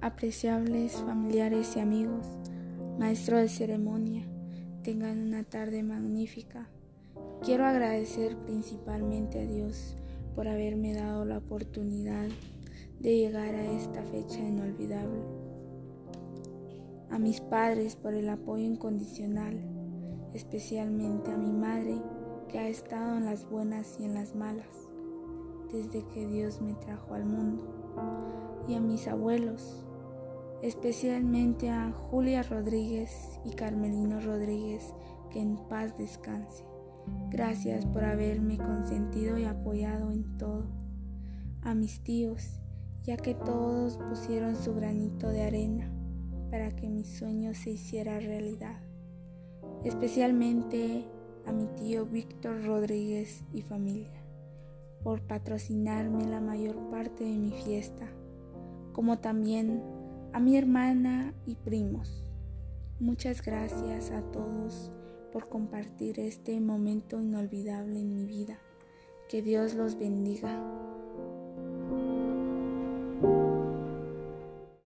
apreciables familiares y amigos, maestro de ceremonia, tengan una tarde magnífica. Quiero agradecer principalmente a Dios por haberme dado la oportunidad de llegar a esta fecha inolvidable. A mis padres por el apoyo incondicional, especialmente a mi madre que ha estado en las buenas y en las malas desde que Dios me trajo al mundo, y a mis abuelos, especialmente a Julia Rodríguez y Carmelino Rodríguez, que en paz descanse. Gracias por haberme consentido y apoyado en todo. A mis tíos, ya que todos pusieron su granito de arena para que mi sueño se hiciera realidad. Especialmente a mi tío Víctor Rodríguez y familia por patrocinarme la mayor parte de mi fiesta, como también a mi hermana y primos. Muchas gracias a todos por compartir este momento inolvidable en mi vida. Que Dios los bendiga.